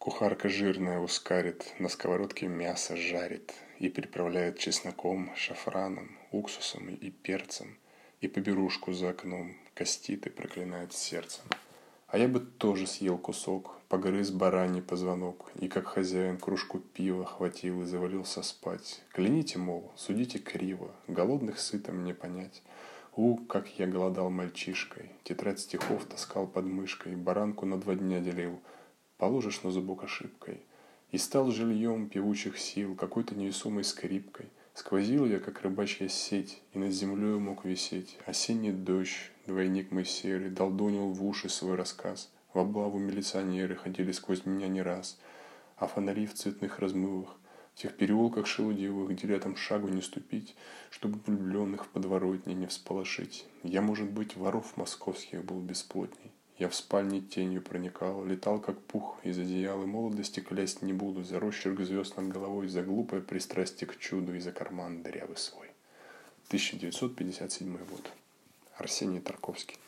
Кухарка жирная ускарит, на сковородке мясо жарит И приправляет чесноком, шафраном, уксусом и перцем, И поберушку за окном костит и проклинает сердцем. А я бы тоже съел кусок, погрыз бараний позвонок, И как хозяин кружку пива хватил и завалился спать. Кляните, мол, судите криво, голодных сытым не понять. У, как я голодал мальчишкой, тетрадь стихов таскал под мышкой, Баранку на два дня делил — положишь на зубок ошибкой. И стал жильем певучих сил, какой-то невесомой скрипкой. Сквозил я, как рыбачья сеть, и над землей мог висеть. Осенний дождь, двойник мой серый, долдонил в уши свой рассказ. В облаву милиционеры ходили сквозь меня не раз, а фонари в цветных размывах, в тех переулках шелудивых, где рядом шагу не ступить, чтобы влюбленных в подворотне не всполошить. Я, может быть, воров московских был бесплотней. Я в спальне тенью проникал, летал как пух из одеяла, молодости клясть не буду, за росчерк звезд над головой, за глупое пристрастие к чуду и за карман дырявый свой. 1957 год. Арсений Тарковский.